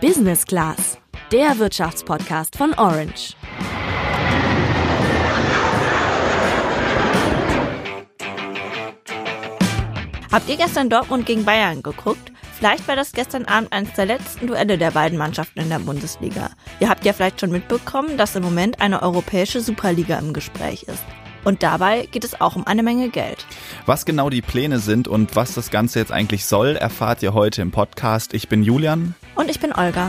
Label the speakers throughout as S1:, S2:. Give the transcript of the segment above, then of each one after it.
S1: Business Class, der Wirtschaftspodcast von Orange.
S2: Habt ihr gestern Dortmund gegen Bayern geguckt? Vielleicht war das gestern Abend eines der letzten Duelle der beiden Mannschaften in der Bundesliga. Ihr habt ja vielleicht schon mitbekommen, dass im Moment eine europäische Superliga im Gespräch ist. Und dabei geht es auch um eine Menge Geld.
S3: Was genau die Pläne sind und was das Ganze jetzt eigentlich soll, erfahrt ihr heute im Podcast. Ich bin Julian.
S2: Und ich bin Olga.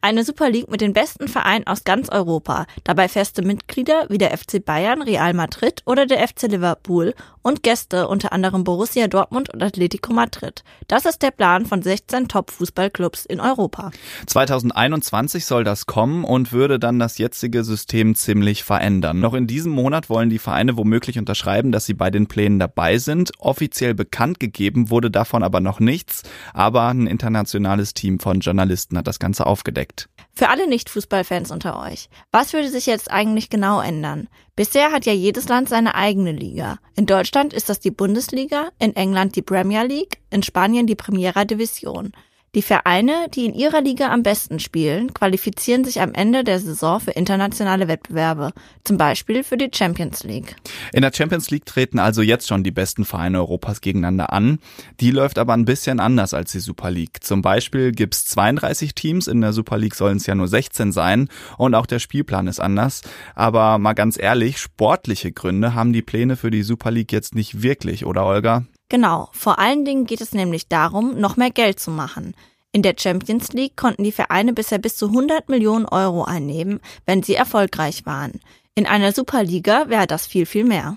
S2: Eine Super League mit den besten Vereinen aus ganz Europa, dabei feste Mitglieder wie der FC Bayern, Real Madrid oder der FC Liverpool und Gäste unter anderem Borussia Dortmund und Atletico Madrid. Das ist der Plan von 16 Top-Fußballclubs in Europa.
S3: 2021 soll das kommen und würde dann das jetzige System ziemlich verändern. Noch in diesem Monat wollen die Vereine womöglich unterschreiben, dass sie bei den Plänen dabei sind. Offiziell bekannt gegeben wurde davon aber noch nichts, aber ein internationales Team von Journalisten hat das Ganze aufgedeckt.
S2: Für alle Nicht-Fußballfans unter euch, was würde sich jetzt eigentlich genau ändern? Bisher hat ja jedes Land seine eigene Liga. In Deutschland ist das die Bundesliga, in England die Premier League, in Spanien die Primera Division. Die Vereine, die in ihrer Liga am besten spielen, qualifizieren sich am Ende der Saison für internationale Wettbewerbe, zum Beispiel für die Champions League.
S3: In der Champions League treten also jetzt schon die besten Vereine Europas gegeneinander an. Die läuft aber ein bisschen anders als die Super League. Zum Beispiel gibt's 32 Teams, in der Super League sollen es ja nur 16 sein und auch der Spielplan ist anders. Aber mal ganz ehrlich, sportliche Gründe haben die Pläne für die Super League jetzt nicht wirklich, oder Olga?
S2: Genau, vor allen Dingen geht es nämlich darum, noch mehr Geld zu machen. In der Champions League konnten die Vereine bisher bis zu 100 Millionen Euro einnehmen, wenn sie erfolgreich waren. In einer Superliga wäre das viel, viel mehr.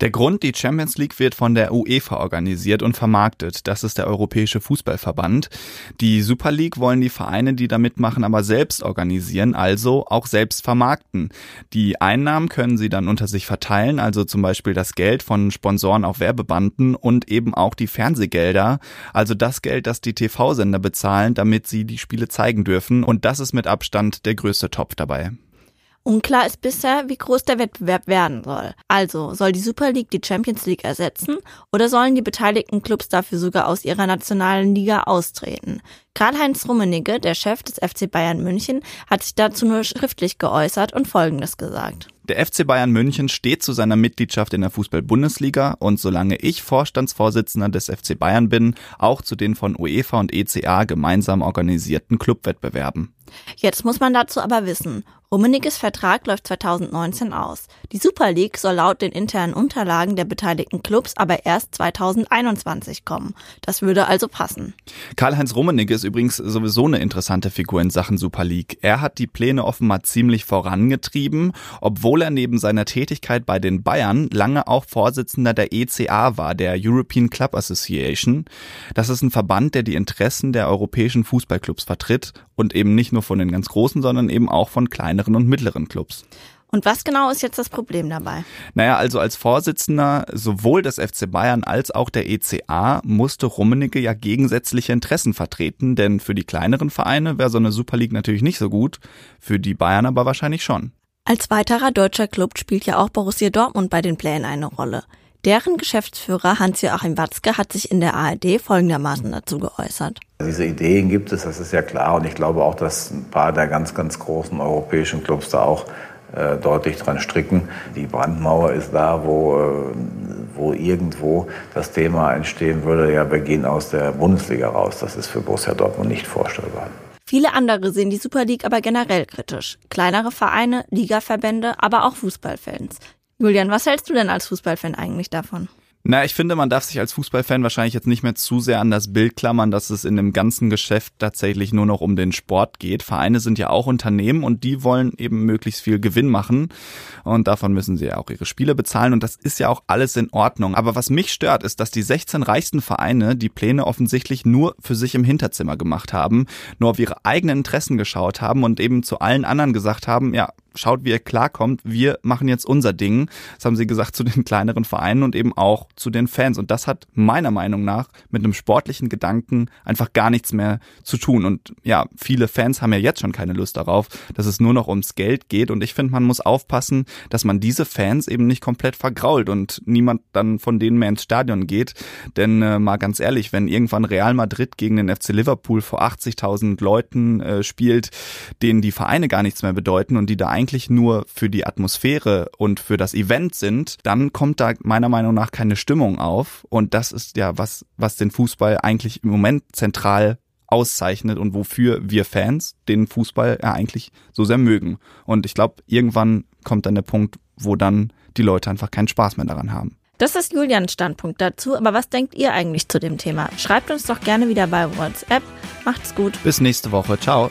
S3: Der Grund, die Champions League wird von der UEFA organisiert und vermarktet. Das ist der Europäische Fußballverband. Die Super League wollen die Vereine, die da mitmachen, aber selbst organisieren, also auch selbst vermarkten. Die Einnahmen können sie dann unter sich verteilen, also zum Beispiel das Geld von Sponsoren auf Werbebanden und eben auch die Fernsehgelder, also das Geld, das die TV-Sender bezahlen, damit sie die Spiele zeigen dürfen. Und das ist mit Abstand der größte Topf dabei.
S2: Unklar ist bisher, wie groß der Wettbewerb werden soll. Also, soll die Super League die Champions League ersetzen oder sollen die beteiligten Clubs dafür sogar aus ihrer nationalen Liga austreten? Karl-Heinz Rummenigge, der Chef des FC Bayern München, hat sich dazu nur schriftlich geäußert und Folgendes gesagt.
S3: Der FC Bayern München steht zu seiner Mitgliedschaft in der Fußball-Bundesliga und solange ich Vorstandsvorsitzender des FC Bayern bin, auch zu den von UEFA und ECA gemeinsam organisierten Clubwettbewerben.
S2: Jetzt muss man dazu aber wissen, Rummeniges Vertrag läuft 2019 aus. Die Super League soll laut den internen Unterlagen der beteiligten Clubs aber erst 2021 kommen. Das würde also passen.
S3: Karl-Heinz Rummenigge ist übrigens sowieso eine interessante Figur in Sachen Super League. Er hat die Pläne offenbar ziemlich vorangetrieben, obwohl er neben seiner Tätigkeit bei den Bayern lange auch Vorsitzender der ECA war, der European Club Association. Das ist ein Verband, der die Interessen der europäischen Fußballclubs vertritt und eben nicht nur von den ganz großen, sondern eben auch von kleineren und mittleren Clubs.
S2: Und was genau ist jetzt das Problem dabei?
S3: Naja, also als Vorsitzender sowohl des FC Bayern als auch der ECA musste Rummenigge ja gegensätzliche Interessen vertreten, denn für die kleineren Vereine wäre so eine Super League natürlich nicht so gut, für die Bayern aber wahrscheinlich schon.
S2: Als weiterer deutscher Club spielt ja auch Borussia Dortmund bei den Plänen eine Rolle. Deren Geschäftsführer Hans-Joachim Watzke hat sich in der ARD folgendermaßen dazu geäußert.
S4: Diese Ideen gibt es, das ist ja klar. Und ich glaube auch, dass ein paar der ganz, ganz großen europäischen Clubs da auch äh, deutlich dran stricken. Die Brandmauer ist da, wo, äh, wo irgendwo das Thema entstehen würde, ja, wir gehen aus der Bundesliga raus. Das ist für Borussia Dortmund nicht vorstellbar.
S2: Viele andere sehen die Super League aber generell kritisch. Kleinere Vereine, Ligaverbände, aber auch Fußballfans. Julian, was hältst du denn als Fußballfan eigentlich davon?
S3: Na, ich finde, man darf sich als Fußballfan wahrscheinlich jetzt nicht mehr zu sehr an das Bild klammern, dass es in dem ganzen Geschäft tatsächlich nur noch um den Sport geht. Vereine sind ja auch Unternehmen und die wollen eben möglichst viel Gewinn machen und davon müssen sie ja auch ihre Spiele bezahlen und das ist ja auch alles in Ordnung. Aber was mich stört, ist, dass die 16 reichsten Vereine die Pläne offensichtlich nur für sich im Hinterzimmer gemacht haben, nur auf ihre eigenen Interessen geschaut haben und eben zu allen anderen gesagt haben, ja, schaut, wie ihr klarkommt. Wir machen jetzt unser Ding. Das haben sie gesagt zu den kleineren Vereinen und eben auch zu den Fans. Und das hat meiner Meinung nach mit einem sportlichen Gedanken einfach gar nichts mehr zu tun. Und ja, viele Fans haben ja jetzt schon keine Lust darauf, dass es nur noch ums Geld geht. Und ich finde, man muss aufpassen, dass man diese Fans eben nicht komplett vergrault und niemand dann von denen mehr ins Stadion geht. Denn äh, mal ganz ehrlich, wenn irgendwann Real Madrid gegen den FC Liverpool vor 80.000 Leuten äh, spielt, denen die Vereine gar nichts mehr bedeuten und die da eigentlich nur für die Atmosphäre und für das Event sind, dann kommt da meiner Meinung nach keine Stimmung auf. Und das ist ja was, was den Fußball eigentlich im Moment zentral auszeichnet und wofür wir Fans den Fußball ja eigentlich so sehr mögen. Und ich glaube, irgendwann kommt dann der Punkt, wo dann die Leute einfach keinen Spaß mehr daran haben.
S2: Das ist Julians Standpunkt dazu, aber was denkt ihr eigentlich zu dem Thema? Schreibt uns doch gerne wieder bei WhatsApp. Macht's gut.
S3: Bis nächste Woche. Ciao.